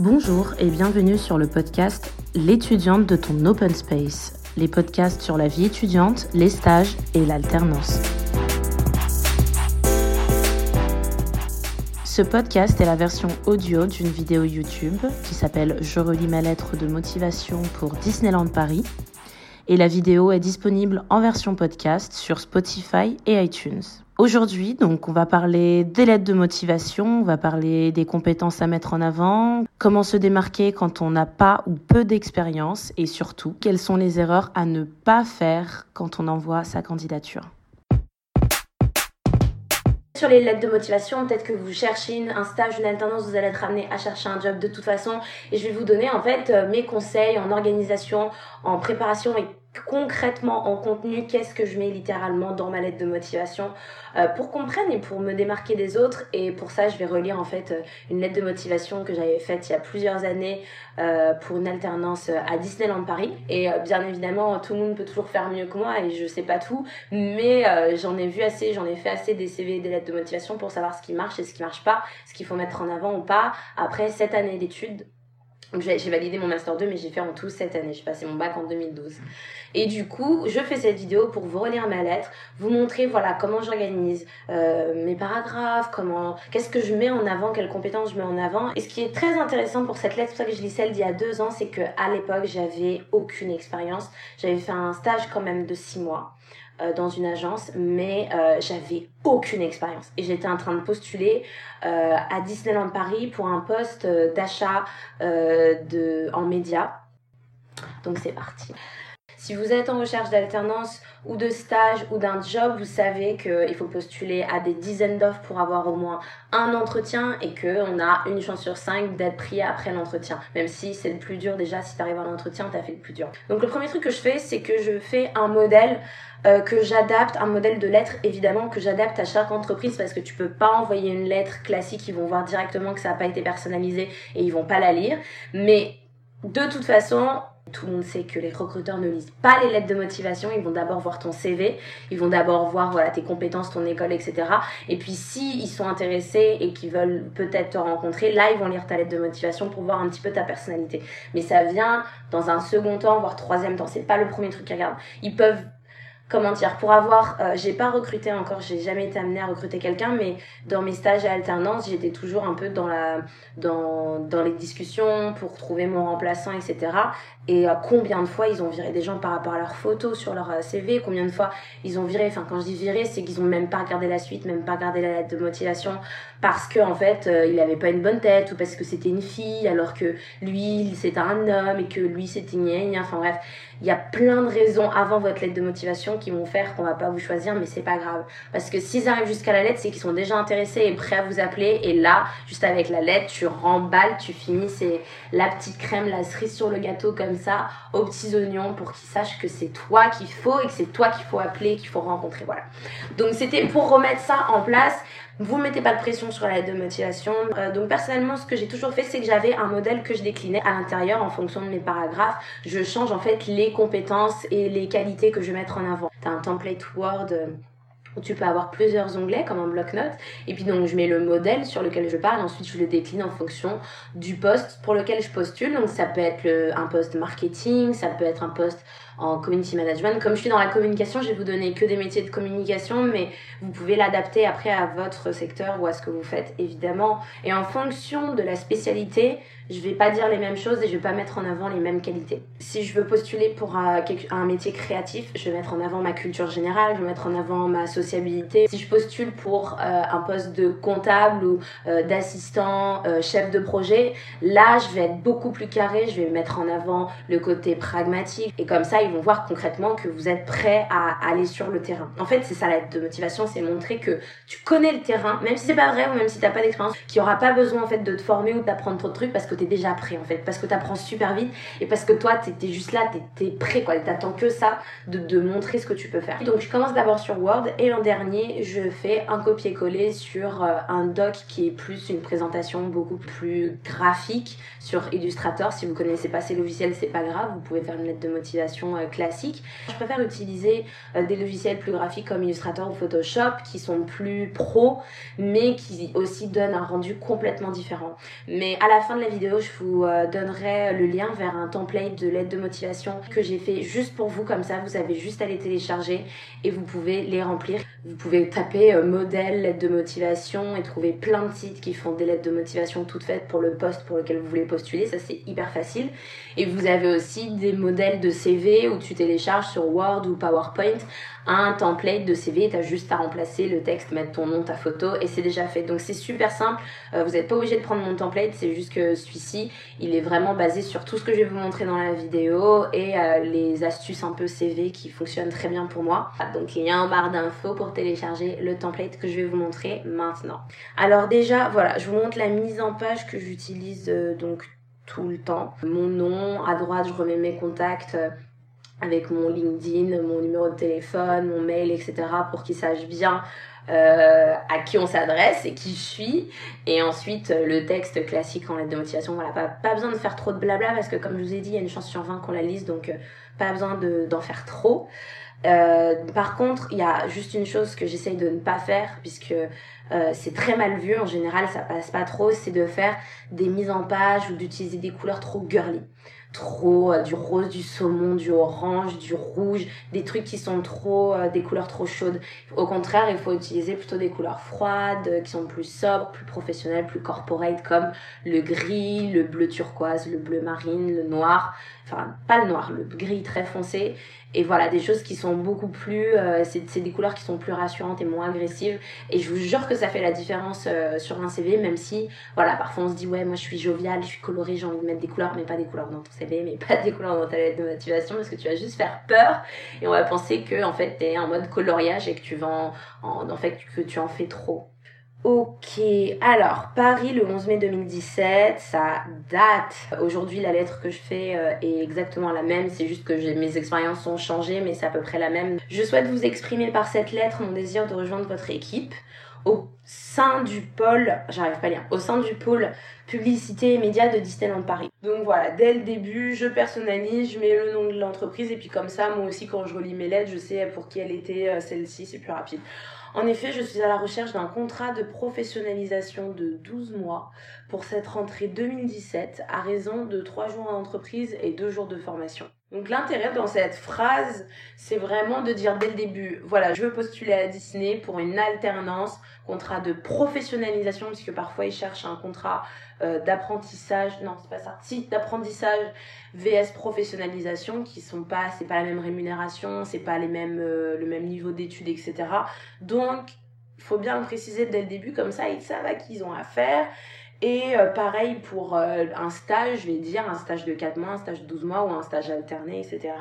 Bonjour et bienvenue sur le podcast L'étudiante de ton Open Space, les podcasts sur la vie étudiante, les stages et l'alternance. Ce podcast est la version audio d'une vidéo YouTube qui s'appelle Je relis ma lettre de motivation pour Disneyland Paris. Et la vidéo est disponible en version podcast sur Spotify et iTunes. Aujourd'hui, donc, on va parler des lettres de motivation, on va parler des compétences à mettre en avant, comment se démarquer quand on n'a pas ou peu d'expérience et surtout, quelles sont les erreurs à ne pas faire quand on envoie sa candidature. Sur les lettres de motivation, peut-être que vous cherchez un stage, une alternance, vous allez être amené à chercher un job de toute façon. Et je vais vous donner en fait euh, mes conseils en organisation, en préparation et concrètement en contenu, qu'est-ce que je mets littéralement dans ma lettre de motivation euh, pour qu'on prenne et pour me démarquer des autres. Et pour ça, je vais relire en fait euh, une lettre de motivation que j'avais faite il y a plusieurs années euh, pour une alternance à Disneyland Paris. Et bien évidemment, tout le monde peut toujours faire mieux que moi et je sais pas tout, mais j'en ai vu assez, j'en ai fait assez des CV et des lettres de motivation pour savoir ce qui marche et ce qui marche pas, ce qu'il faut mettre en avant ou pas. Après cette année d'études, j'ai validé mon master 2 mais j'ai fait en tout cette année j'ai passé mon bac en 2012 et du coup je fais cette vidéo pour vous relire ma lettre vous montrer voilà comment j'organise euh, mes paragraphes comment qu'est-ce que je mets en avant quelles compétences je mets en avant. Et ce qui est très intéressant pour cette lettre c'est pour ça que je lis celle d'il y a deux ans c'est que à l'époque j'avais aucune expérience. J'avais fait un stage quand même de six mois euh, dans une agence, mais euh, j'avais aucune expérience. Et j'étais en train de postuler euh, à Disneyland Paris pour un poste d'achat en médias. Donc c'est parti. Si vous êtes en recherche d'alternance ou de stage ou d'un job, vous savez qu'il faut postuler à des dizaines d'offres pour avoir au moins un entretien et qu'on a une chance sur cinq d'être pris après l'entretien. Même si c'est le plus dur déjà, si tu arrives à l'entretien, tu as fait le plus dur. Donc le premier truc que je fais, c'est que je fais un modèle euh, que j'adapte, un modèle de lettre évidemment que j'adapte à chaque entreprise parce que tu peux pas envoyer une lettre classique, ils vont voir directement que ça n'a pas été personnalisé et ils vont pas la lire. Mais de toute façon, tout le monde sait que les recruteurs ne lisent pas les lettres de motivation. Ils vont d'abord voir ton CV, ils vont d'abord voir voilà tes compétences, ton école, etc. Et puis si ils sont intéressés et qu'ils veulent peut-être te rencontrer, là ils vont lire ta lettre de motivation pour voir un petit peu ta personnalité. Mais ça vient dans un second temps, voire troisième temps. C'est pas le premier truc qu'ils regardent. Ils peuvent comment dire, pour avoir, euh, j'ai pas recruté encore, j'ai jamais été amenée à recruter quelqu'un, mais dans mes stages et alternance, j'étais toujours un peu dans la, dans, dans les discussions pour trouver mon remplaçant, etc. Et euh, combien de fois ils ont viré des gens par rapport à leurs photos sur leur euh, CV, combien de fois ils ont viré, enfin quand je dis viré, c'est qu'ils ont même pas regardé la suite, même pas regardé la lettre de motivation, parce que en fait, il avait pas une bonne tête, ou parce que c'était une fille, alors que lui, c'était un homme, et que lui, c'était gna. Enfin bref il y a plein de raisons avant votre lettre de motivation qui vont faire qu'on va pas vous choisir, mais c'est pas grave. Parce que s'ils arrivent jusqu'à la lettre, c'est qu'ils sont déjà intéressés et prêts à vous appeler. Et là, juste avec la lettre, tu remballes, tu finis, c'est la petite crème, la cerise sur le gâteau comme ça, aux petits oignons pour qu'ils sachent que c'est toi qu'il faut et que c'est toi qu'il faut appeler, qu'il faut rencontrer. Voilà. Donc c'était pour remettre ça en place. Vous mettez pas de pression sur la lettre de motivation. Euh, donc personnellement, ce que j'ai toujours fait, c'est que j'avais un modèle que je déclinais à l'intérieur en fonction de mes paragraphes. Je change en fait les compétences et les qualités que je vais mettre en avant. T'as un template Word euh, où tu peux avoir plusieurs onglets comme un bloc-notes. Et puis donc je mets le modèle sur lequel je parle. Ensuite je le décline en fonction du poste pour lequel je postule. Donc ça peut être un poste marketing ça peut être un poste en community management. Comme je suis dans la communication, je vais vous donner que des métiers de communication, mais vous pouvez l'adapter après à votre secteur ou à ce que vous faites, évidemment. Et en fonction de la spécialité, je vais pas dire les mêmes choses et je vais pas mettre en avant les mêmes qualités. Si je veux postuler pour un, métier créatif, je vais mettre en avant ma culture générale, je vais mettre en avant ma sociabilité. Si je postule pour euh, un poste de comptable ou euh, d'assistant, euh, chef de projet, là, je vais être beaucoup plus carré, je vais mettre en avant le côté pragmatique et comme ça, vont voir concrètement que vous êtes prêt à aller sur le terrain. En fait, c'est ça l'aide de motivation, c'est montrer que tu connais le terrain, même si c'est pas vrai ou même si t'as pas d'expérience, qu'il y aura pas besoin en fait de te former ou d'apprendre trop de trucs parce que t'es déjà prêt en fait, parce que t'apprends super vite et parce que toi t'es juste là, t'es es prêt quoi, t'attends que ça de, montrer ce que tu peux faire. Donc je commence d'abord sur Word et l'an dernier je fais un copier-coller sur euh, un doc qui est plus une présentation beaucoup plus graphique sur Illustrator. Si vous connaissez pas ces logiciels, c'est pas grave, vous pouvez faire une lettre de motivation classique. Je préfère utiliser euh, des logiciels plus graphiques comme Illustrator ou Photoshop qui sont plus pro, mais qui aussi donnent un rendu complètement différent. Mais à la fin de la vidéo, je vous donnerai le lien vers un template de lettres de motivation que j'ai fait juste pour vous, comme ça vous avez juste à les télécharger et vous pouvez les remplir. Vous pouvez taper modèle lettres de motivation et trouver plein de sites qui font des lettres de motivation toutes faites pour le poste pour lequel vous voulez postuler. Ça c'est hyper facile. Et vous avez aussi des modèles de CV où tu télécharges sur Word ou PowerPoint un template de CV. Tu as juste à remplacer le texte, mettre ton nom, ta photo et c'est déjà fait. Donc c'est super simple. Euh, vous n'êtes pas obligé de prendre mon template. C'est juste que celui-ci, il est vraiment basé sur tout ce que je vais vous montrer dans la vidéo et euh, les astuces un peu CV qui fonctionnent très bien pour moi. Donc il y a un barre d'infos pour télécharger le template que je vais vous montrer maintenant. Alors déjà, voilà, je vous montre la mise en page que j'utilise euh, donc tout le temps. Mon nom, à droite, je remets mes contacts avec mon LinkedIn, mon numéro de téléphone, mon mail, etc. pour qu'ils sachent bien euh, à qui on s'adresse et qui je suis. Et ensuite, euh, le texte classique en lettre de motivation. Voilà, pas, besoin de faire trop de blabla parce que, comme je vous ai dit, il y a une chance sur 20 qu'on la lise, donc pas besoin d'en faire trop. Euh, par contre, il y a juste une chose que j'essaye de ne pas faire, puisque euh, c'est très mal vu, en général ça passe pas trop, c'est de faire des mises en page ou d'utiliser des couleurs trop girly trop euh, du rose, du saumon, du orange, du rouge, des trucs qui sont trop euh, des couleurs trop chaudes. Au contraire, il faut utiliser plutôt des couleurs froides, euh, qui sont plus sobres, plus professionnelles, plus corporate comme le gris, le bleu turquoise, le bleu marine, le noir, enfin pas le noir, le gris très foncé. Et voilà des choses qui sont beaucoup plus c'est des couleurs qui sont plus rassurantes et moins agressives. Et je vous jure que ça fait la différence sur un CV même si voilà parfois on se dit ouais moi je suis joviale je suis colorée j'ai envie de mettre des couleurs mais pas des couleurs dans ton mais pas des couleurs dans ta lettre de motivation parce que tu vas juste faire peur. Et on va penser que en fait t'es en mode coloriage et que tu vas en, fait que tu en fais trop. Ok, alors Paris le 11 mai 2017, ça date. Aujourd'hui la lettre que je fais euh, est exactement la même, c'est juste que mes expériences ont changé mais c'est à peu près la même. Je souhaite vous exprimer par cette lettre mon désir de rejoindre votre équipe au sein du pôle, j'arrive pas à lire, au sein du pôle publicité et médias de Disneyland Paris. Donc voilà, dès le début, je personnalise, je mets le nom de l'entreprise et puis comme ça, moi aussi, quand je relis mes lettres, je sais pour qui elle était, euh, celle-ci, c'est plus rapide. En effet, je suis à la recherche d'un contrat de professionnalisation de 12 mois pour cette rentrée 2017 à raison de 3 jours en entreprise et 2 jours de formation. Donc l'intérêt dans cette phrase, c'est vraiment de dire dès le début, voilà, je veux postuler à Disney pour une alternance, contrat de professionnalisation, puisque parfois ils cherchent un contrat euh, d'apprentissage, non c'est pas ça, si d'apprentissage vs professionnalisation, qui sont pas, c'est pas la même rémunération, c'est pas les mêmes, euh, le même niveau d'études, etc. Donc faut bien le préciser dès le début, comme ça ils savent à qui ils ont affaire. Et euh, pareil pour euh, un stage, je vais dire un stage de 4 mois, un stage de 12 mois ou un stage alterné, etc.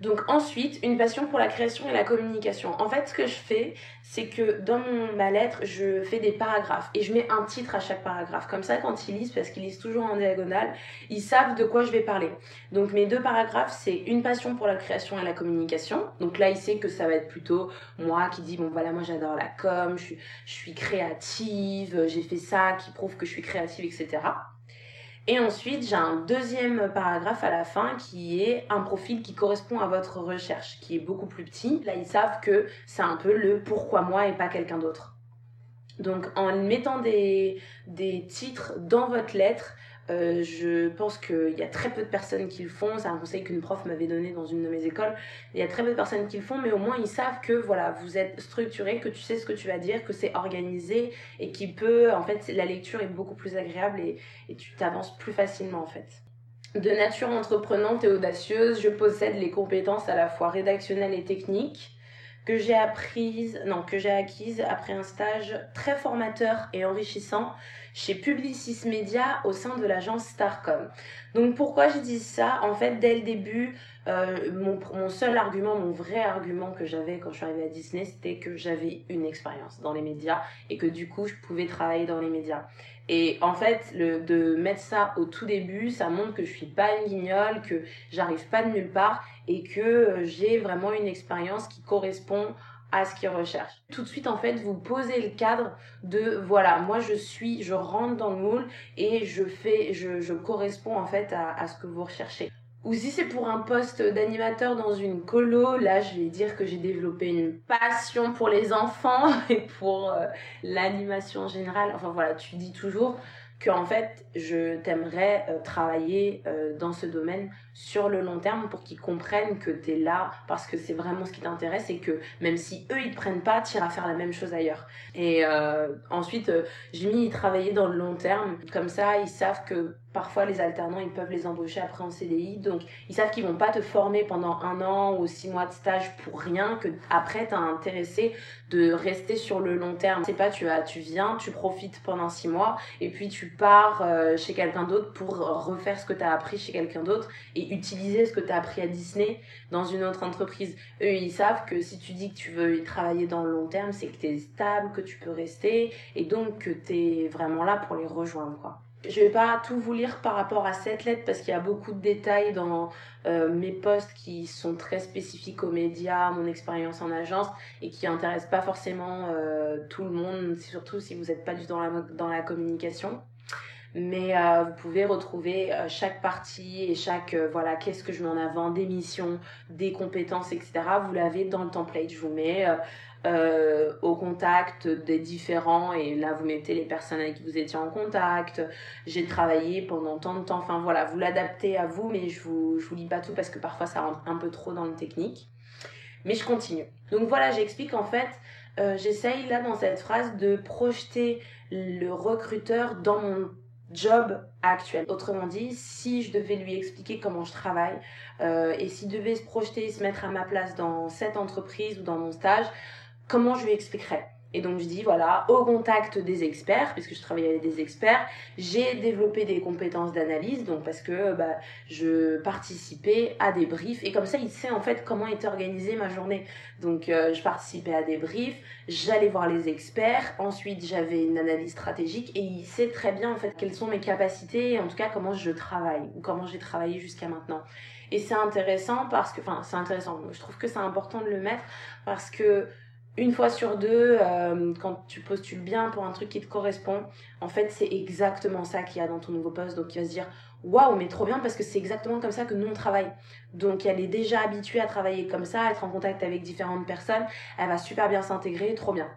Donc ensuite, une passion pour la création et la communication. En fait, ce que je fais, c'est que dans ma lettre, je fais des paragraphes et je mets un titre à chaque paragraphe. Comme ça, quand ils lisent, parce qu'ils lisent toujours en diagonale, ils savent de quoi je vais parler. Donc mes deux paragraphes, c'est une passion pour la création et la communication. Donc là, il sait que ça va être plutôt moi qui dis, bon voilà, moi j'adore la com, je suis créative, j'ai fait ça qui prouve que je suis créative, etc. Et ensuite, j'ai un deuxième paragraphe à la fin qui est un profil qui correspond à votre recherche, qui est beaucoup plus petit. Là, ils savent que c'est un peu le pourquoi moi et pas quelqu'un d'autre. Donc, en mettant des, titres dans votre lettre, euh, je pense qu'il y a très peu de personnes qui le font. C'est un conseil qu'une prof m'avait donné dans une de mes écoles. Il y a très peu de personnes qui le font, mais au moins ils savent que voilà, vous êtes structuré, que tu sais ce que tu vas dire, que c'est organisé et qui peut, en fait, la lecture est beaucoup plus agréable et, tu t'avances plus facilement en fait. De nature entreprenante et audacieuse, je possède les compétences à la fois rédactionnelles et techniques que j'ai apprises, non, que j'ai acquises après un stage très formateur et enrichissant chez Publicis Media au sein de l'agence Starcom. Donc pourquoi je dis ça? En fait, dès le début, euh, mon, seul argument, mon vrai argument que j'avais quand je suis arrivée à Disney, c'était que j'avais une expérience dans les médias et que du coup, je pouvais travailler dans les médias. Et en fait, de mettre ça au tout début, ça montre que je suis pas une guignole, que j'arrive pas de nulle part et que euh, j'ai vraiment une expérience qui correspond à ce qu'ils recherchent. Tout de suite, en fait, vous posez le cadre de voilà, moi je suis, je rentre dans le moule et je fais, je, je en fait à, à ce que vous recherchez. ou si c'est pour un poste d'animateur dans une colo, là je vais dire que j'ai développé une passion pour les enfants et pour euh, l'animation en général. Enfin voilà, tu dis toujours que en fait je t'aimerais euh, travailler euh, dans ce domaine sur le long terme pour qu'ils comprennent que tu es là parce que c'est vraiment ce qui t'intéresse et que même si eux ils te prennent pas, tu iras faire la même chose ailleurs. Et ensuite, j'ai mis travailler dans le long terme, comme ça ils savent que Parfois, les alternants, ils peuvent les embaucher après en CDI. Donc, ils savent qu'ils vont pas te former pendant un an ou six mois de stage pour rien, que après, tu as intéressé de rester sur le long terme. C'est pas, tu as, tu viens, tu profites pendant six mois et puis tu pars euh, chez quelqu'un d'autre pour refaire ce que tu as appris chez quelqu'un d'autre et utiliser ce que tu as appris à Disney dans une autre entreprise. Eux, ils savent que si tu dis que tu veux y travailler dans le long terme, c'est que tu es stable, que tu peux rester et donc que tu es vraiment là pour les rejoindre, quoi. Je vais pas tout vous lire par rapport à cette lettre parce qu'il y a beaucoup de détails dans euh, mes posts qui sont très spécifiques aux médias, mon expérience en agence et qui intéressent pas forcément euh, tout le monde, surtout si vous n'êtes pas du tout dans la, dans la communication. Mais euh, vous pouvez retrouver chaque partie et chaque, voilà, qu'est-ce que je mets en avant, des missions, des compétences, etc. Vous l'avez dans le template. Je vous mets euh, au contact des différents et là vous mettez les personnes avec qui vous étiez en contact. J'ai travaillé pendant tant de temps. Enfin voilà vous l'adaptez à vous mais je vous je vous lis pas tout parce que parfois ça rentre un peu trop dans le technique. Mais je continue. Donc voilà j'explique en fait euh, j'essaye là dans cette phrase de projeter le recruteur dans mon job actuel. Autrement dit, si je devais lui expliquer comment je travaille euh, et s'il devait se projeter, se mettre à ma place dans cette entreprise ou dans mon stage, comment je lui expliquerais et donc je dis voilà, au contact des experts, puisque je travaille avec des experts, j'ai développé des compétences d'analyse, donc parce que bah, je participais à des briefs, et comme ça il sait en fait comment était organisée ma journée. Donc euh, je participais à des briefs, j'allais voir les experts, ensuite j'avais une analyse stratégique, et il sait très bien en fait quelles sont mes capacités, en tout cas comment je travaille, ou comment j'ai travaillé jusqu'à maintenant. Et c'est intéressant parce que, enfin c'est intéressant, je trouve que c'est important de le mettre parce que une fois sur deux, euh, quand tu postules bien pour un truc qui te correspond, en fait, c'est exactement ça qu'il y a dans ton nouveau poste. Donc, il va se dire, waouh, mais trop bien parce que c'est exactement comme ça que nous on travaille. Donc, elle est déjà habituée à travailler comme ça, être en contact avec différentes personnes. Elle va super bien s'intégrer, trop bien.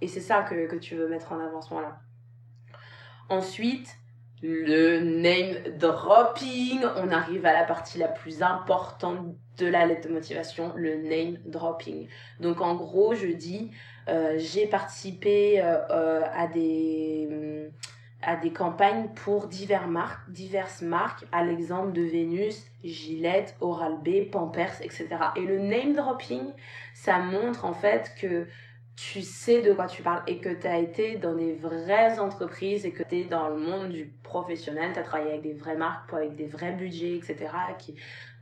Et c'est ça que, que tu veux mettre en avant ce moment-là. Ensuite, le name dropping. On arrive à la partie la plus importante de la lettre de motivation, le name dropping. Donc en gros, je dis, euh, j'ai participé euh, euh, à des à des campagnes pour divers marques, diverses marques, à l'exemple de Vénus, Gillette, Oral-B, Pampers, etc. Et le name dropping, ça montre en fait que tu sais de quoi tu parles et que tu as été dans des vraies entreprises et que tu es dans le monde du professionnel, tu as travaillé avec des vraies marques, avec des vrais budgets, etc.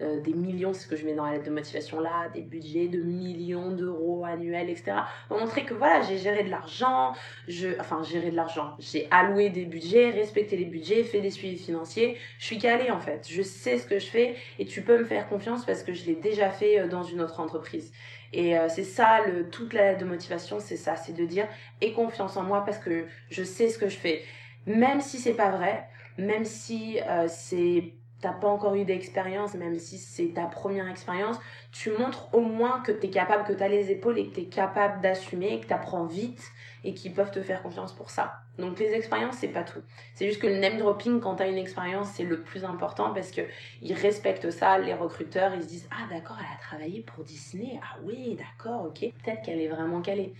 Euh, des millions, c'est ce que je mets dans la lettre de motivation là, des budgets de millions d'euros annuels, etc. Pour montrer que voilà, j'ai géré de l'argent, je, enfin, géré de l'argent, j'ai alloué des budgets, respecté les budgets, fait des suivis financiers, je suis calée en fait, je sais ce que je fais et tu peux me faire confiance parce que je l'ai déjà fait euh, dans une autre entreprise. Et euh, c'est ça, le, toute la lettre de motivation, c'est ça, c'est de dire aie confiance en moi parce que je sais ce que je fais. Même si c'est pas vrai, même si euh, c'est t'as pas encore eu d'expérience, même si c'est ta première expérience, tu montres au moins que tu es capable, que tu as les épaules et que tu es capable d'assumer, que tu apprends vite et qu'ils peuvent te faire confiance pour ça. Donc les expériences, c'est pas tout. C'est juste que le name dropping, quand tu une expérience, c'est le plus important parce que ils respectent ça, les recruteurs, ils se disent Ah d'accord, elle a travaillé pour Disney. Ah oui, d'accord, ok. Peut-être qu'elle est vraiment calée.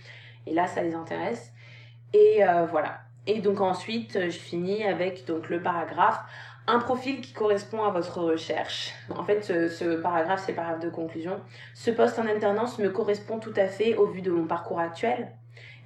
Et là, ça les intéresse. Et euh, voilà. Et donc ensuite, je finis avec donc le paragraphe un profil qui correspond à votre recherche. En fait, ce, paragraphe, c'est le paragraphe de conclusion. Ce poste en alternance me correspond tout à fait au vu de mon parcours actuel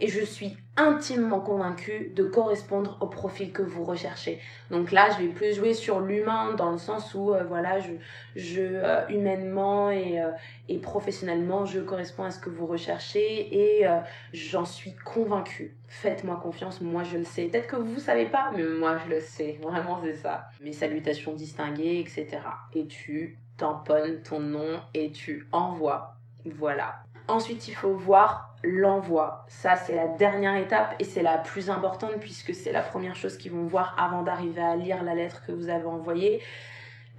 et je suis intimement convaincue de correspondre au profil que vous recherchez. Donc là, je vais plus jouer sur l'humain dans le sens où euh, voilà, je, je euh, humainement et, euh, et professionnellement, je corresponds à ce que vous recherchez et j'en suis convaincue. Faites-moi confiance, moi je le sais. Peut-être que vous savez pas, mais moi je le sais. Vraiment, c'est ça. Mes salutations distinguées, etc. Et tu tamponnes ton nom et tu envoies. Voilà. Ensuite, il faut voir l'envoi. Ça, c'est la dernière étape et c'est la plus importante puisque c'est la première chose qu'ils vont voir avant d'arriver à lire la lettre que vous avez envoyée.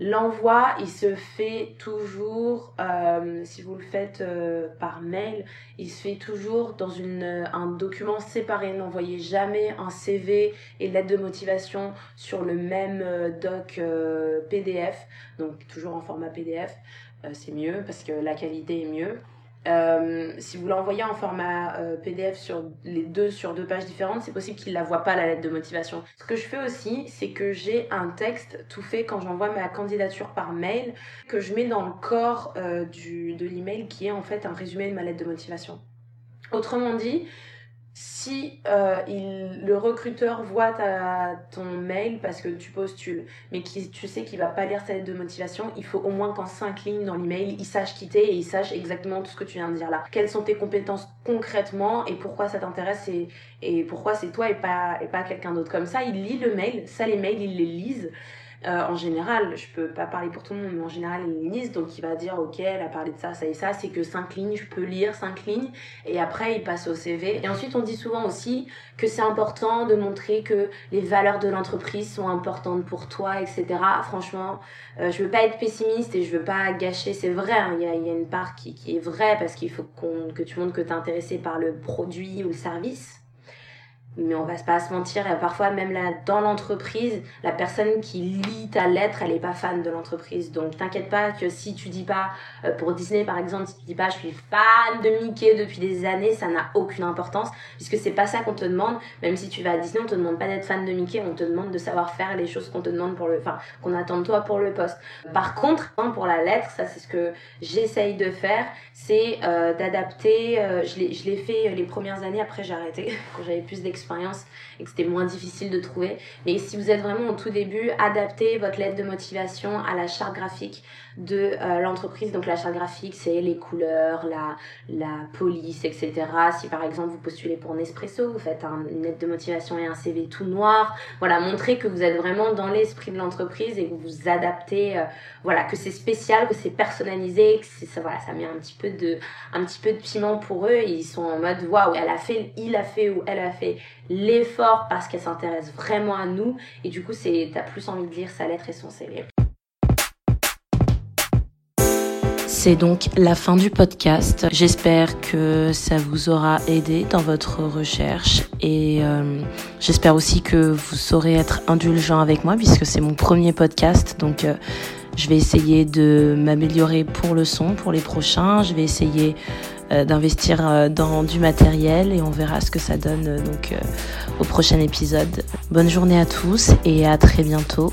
L'envoi, il se fait toujours, euh, si vous le faites euh, par mail, il se fait toujours dans une, un document séparé. N'envoyez jamais un CV et lettre de motivation sur le même euh, doc PDF, donc toujours en format PDF. c'est mieux parce que la qualité est mieux. Euh, si vous l'envoyez en format euh, PDF sur les deux sur deux pages différentes, c'est possible qu'il la voit pas la lettre de motivation. Ce que je fais aussi, c'est que j'ai un texte tout fait quand j'envoie ma candidature par mail que je mets dans le corps euh, du, de l'email qui est en fait un résumé de ma lettre de motivation. Autrement dit, si euh, il, le recruteur voit ta, ton mail parce que tu postules, mais qui, tu sais qu'il va pas lire ta lettre de motivation, il faut au moins qu'en cinq lignes dans l'email, il sache quitter et il sache exactement tout ce que tu viens de dire là. Quelles sont tes compétences concrètement et pourquoi ça t'intéresse et, et pourquoi c'est toi et pas, et pas quelqu'un d'autre? Comme ça, il lit le mail, ça les mails, il les lise euh, en général, je peux pas parler pour tout le monde, mais en général, il lise, donc il va dire, ok, elle a parlé de ça, ça et ça, c'est que cinq lignes, je peux lire cinq lignes, et après, il passe au CV. Et ensuite, on dit souvent aussi que c'est important de montrer que les valeurs de l'entreprise sont importantes pour toi, etc. Franchement, euh, je veux pas être pessimiste et je veux pas gâcher, c'est vrai, hein, il y, a, y, a, une part qui, qui est vraie, parce qu'il faut que tu montres que tu es intéressé par le produit ou le service mais on va pas se mentir, et parfois même là dans l'entreprise, la personne qui lit ta lettre, elle est pas fan de l'entreprise. Donc t'inquiète pas que si tu dis pas euh, pour Disney par exemple, si tu dis pas je suis fan de Mickey depuis des années, ça n'a aucune importance puisque c'est pas ça qu'on te demande. Même si tu vas à Disney, on te demande pas d'être fan de Mickey, on te demande de savoir faire les choses qu'on te demande pour le, enfin qu'on attend de toi pour le poste. Par contre, hein, pour la lettre, ça c'est ce que j'essaye de faire, c'est euh, d'adapter. Euh, je l'ai fait les premières années, après j'ai arrêté quand j'avais plus d'expérience et que c'était moins difficile de trouver. Mais si vous êtes vraiment au tout début, adaptez votre lettre de motivation à la charte graphique de euh, l'entreprise. Donc la charte graphique, c'est les couleurs, la, la police, etc. Si par exemple vous postulez pour Nespresso, vous faites un, une lettre de motivation et un CV tout noir. Voilà, montrez que vous êtes vraiment dans l'esprit de l'entreprise et que vous adaptez, euh, voilà, que c'est spécial, que c'est personnalisé, que ça, voilà, ça met un petit peu de, un petit peu de piment pour eux. ils sont en mode waouh, elle a fait, il a fait ou elle a fait l'effort parce qu'elle s'intéresse vraiment à nous. Et du coup, c'est, t'as plus envie de lire sa lettre et son CV. C'est donc la fin du podcast. J'espère que ça vous aura aidé dans votre recherche et euh, j'espère aussi que vous saurez être indulgent avec moi puisque c'est mon premier podcast. Donc euh, je vais essayer de m'améliorer pour le son, pour les prochains. Je vais essayer euh, d'investir dans du matériel et on verra ce que ça donne donc au prochain épisode. Bonne journée à tous et à très bientôt.